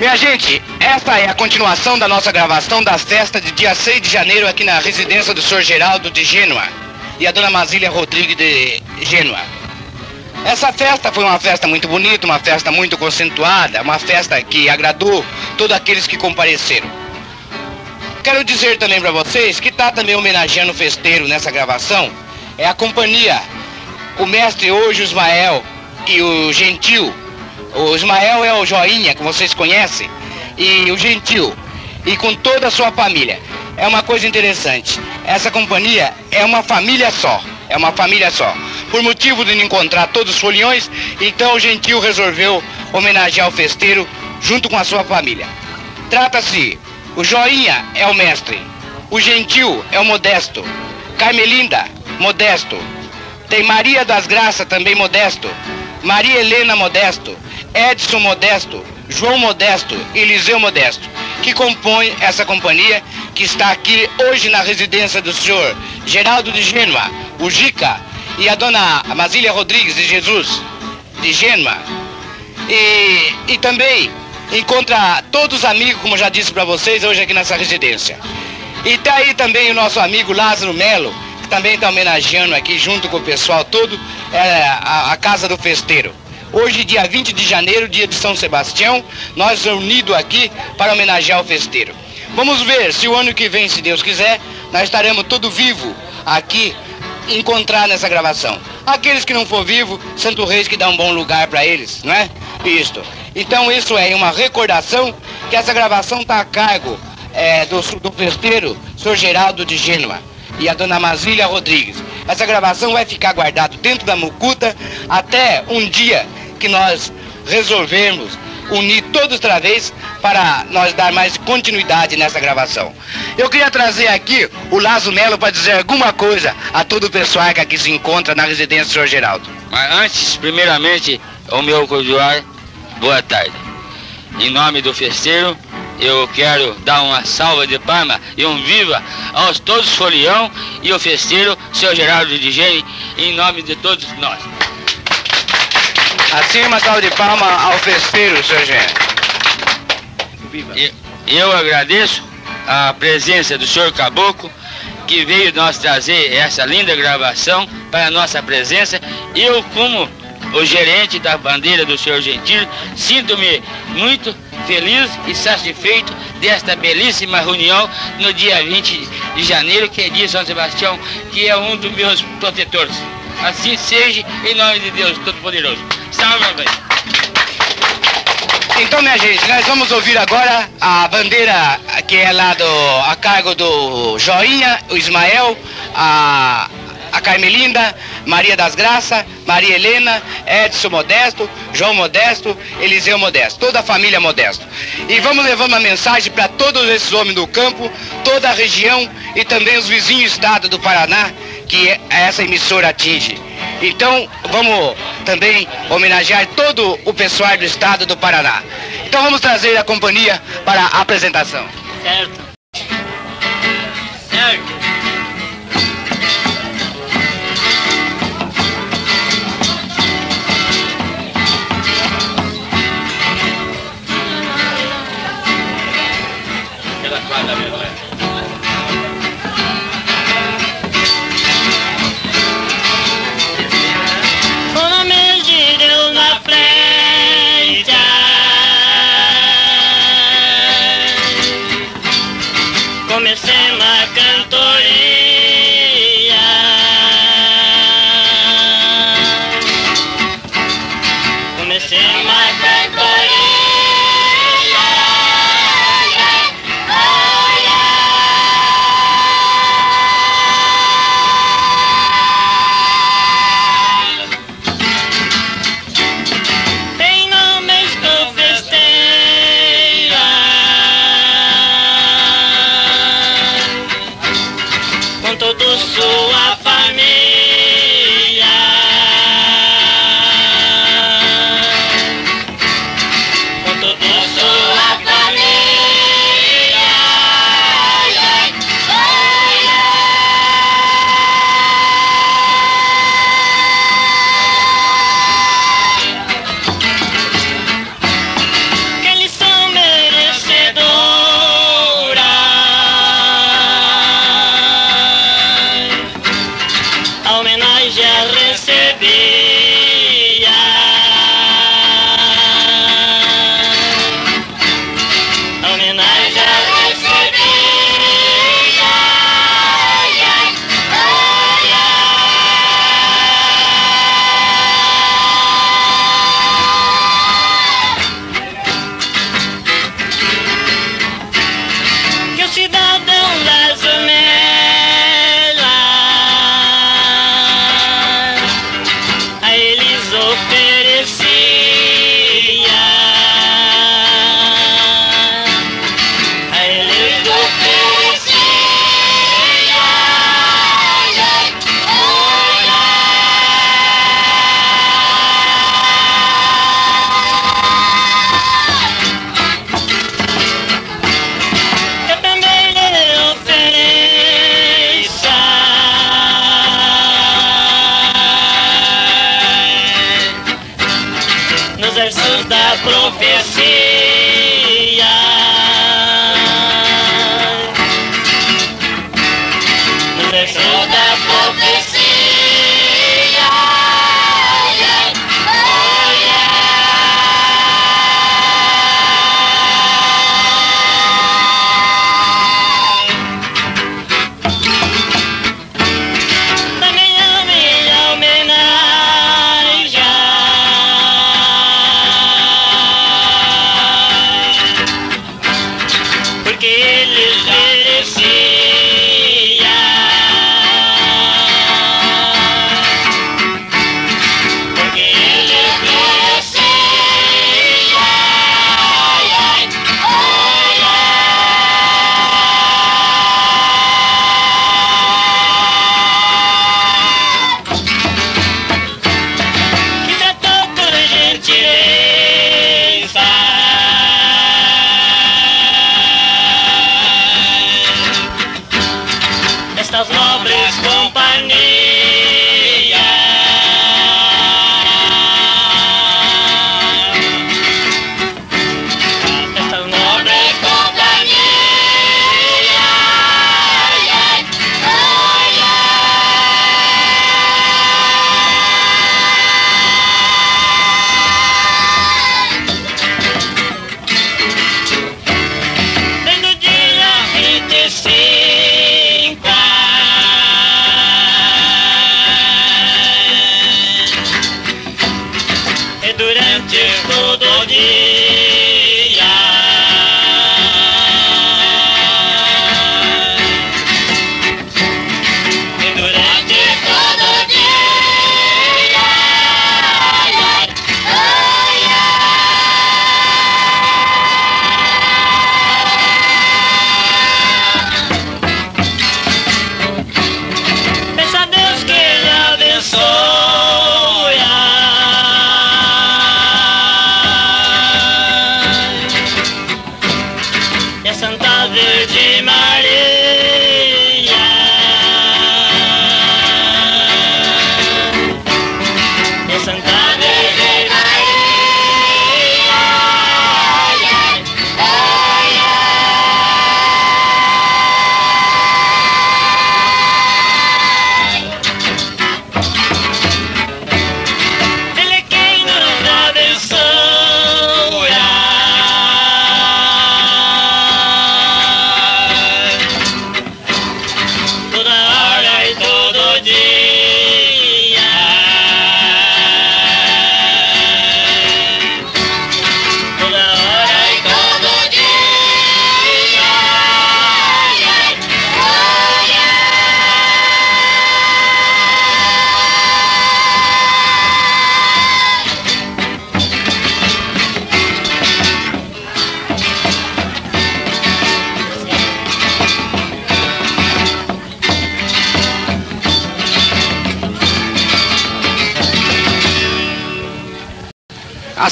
Minha gente, esta é a continuação da nossa gravação das festas de dia 6 de janeiro aqui na residência do Sr. Geraldo de Gênua e a dona Masília Rodrigues de Gênua. Essa festa foi uma festa muito bonita, uma festa muito concentrada, uma festa que agradou todos aqueles que compareceram. Quero dizer também para vocês que está também homenageando o festeiro nessa gravação, é a companhia, o mestre hoje, Ismael e o Gentil, o Ismael é o Joinha, que vocês conhecem, e o Gentil, e com toda a sua família. É uma coisa interessante. Essa companhia é uma família só. É uma família só. Por motivo de não encontrar todos os foliões, então o Gentil resolveu homenagear o festeiro junto com a sua família. Trata-se, o Joinha é o mestre, o Gentil é o modesto, Carmelinda, modesto, tem Maria das Graças, também modesto, Maria Helena Modesto, Edson Modesto, João Modesto e Eliseu Modesto, que compõem essa companhia que está aqui hoje na residência do senhor Geraldo de Gênua, o Gica, e a dona Masília Rodrigues de Jesus, de Gênua. E, e também encontra todos os amigos, como já disse para vocês, hoje aqui nessa residência. E tá aí também o nosso amigo Lázaro Melo, que também está homenageando aqui junto com o pessoal todo é, a, a Casa do Festeiro. Hoje, dia 20 de janeiro, dia de São Sebastião, nós reunidos aqui para homenagear o festeiro. Vamos ver se o ano que vem, se Deus quiser, nós estaremos todo vivo aqui encontrar nessa gravação. Aqueles que não for vivo, Santo Reis que dá um bom lugar para eles, não é? Isto. Então isso é uma recordação que essa gravação está a cargo é, do, do festeiro, Sr. Geraldo de Gênua e a dona Masília Rodrigues. Essa gravação vai ficar guardada dentro da mucuta até um dia que nós resolvermos unir todos outra vez para nós dar mais continuidade nessa gravação. Eu queria trazer aqui o Lazo Melo para dizer alguma coisa a todo o pessoal que aqui se encontra na residência do senhor Geraldo. Mas antes, primeiramente, o meu cordial boa tarde. Em nome do festeiro, eu quero dar uma salva de palma e um viva aos todos folião e o festeiro, seu Geraldo de Gene, em nome de todos nós. Assim uma salva de palma ao festeiro, seu. Viva. Eu agradeço a presença do senhor Caboclo, que veio nós trazer essa linda gravação para a nossa presença. Eu, como o gerente da bandeira do senhor Gentil, sinto-me muito feliz e satisfeito desta belíssima reunião no dia 20 de janeiro, que é dia São Sebastião, que é um dos meus protetores. Assim seja, em nome de Deus Todo-Poderoso. Salve. Então, minha gente, nós vamos ouvir agora a bandeira que é lá do, a cargo do Joinha, o Ismael, a, a Carmelinda, Maria das Graças, Maria Helena, Edson Modesto, João Modesto, Eliseu Modesto, toda a família Modesto. E vamos levar uma mensagem para todos esses homens do campo, toda a região e também os vizinhos estados do Paraná que essa emissora atinge. Então, vamos também homenagear todo o pessoal do estado do Paraná. Então, vamos trazer a companhia para a apresentação. Certo. Certo. Aquela quadra mesmo. cidade. as nobres companhias.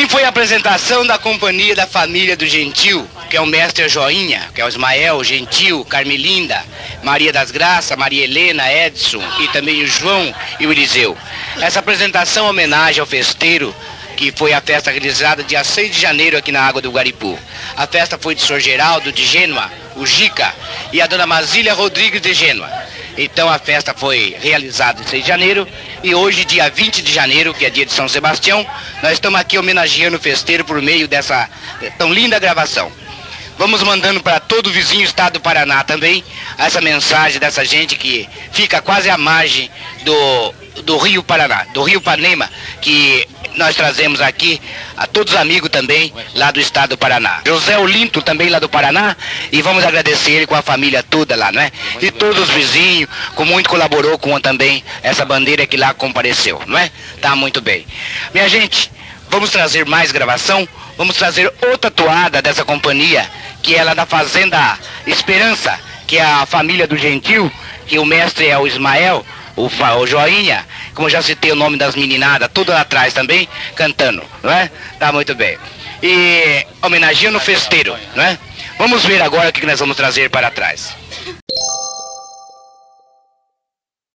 Assim foi a apresentação da companhia da família do Gentil, que é o mestre Joinha, que é o Ismael, Gentil, Carmelinda, Maria das Graças, Maria Helena, Edson e também o João e o Eliseu. Essa apresentação é homenagem ao festeiro, que foi a festa realizada dia 6 de janeiro aqui na Água do Guaripu. A festa foi de Sor Geraldo de Gênua, o Gica, e a dona Masília Rodrigues de Gênua. Então a festa foi realizada em 6 de janeiro e hoje, dia 20 de janeiro, que é dia de São Sebastião, nós estamos aqui homenageando o festeiro por meio dessa tão linda gravação. Vamos mandando para todo o vizinho estado do Paraná também essa mensagem dessa gente que fica quase à margem do, do Rio Paraná, do Rio Panema, que nós trazemos aqui a todos os amigos também lá do estado do Paraná. José Olinto também lá do Paraná e vamos agradecer ele com a família toda lá, não é? E todos os vizinhos, com muito colaborou com também essa bandeira que lá compareceu, não é? Tá muito bem. Minha gente, vamos trazer mais gravação, vamos trazer outra toada dessa companhia, que é lá da Fazenda Esperança, que é a família do Gentil, que o mestre é o Ismael, o, o Joinha, como já citei o nome das meninadas, tudo lá atrás também, cantando, não é? Tá muito bem. E homenageando o festeiro, não é? Vamos ver agora o que nós vamos trazer para trás.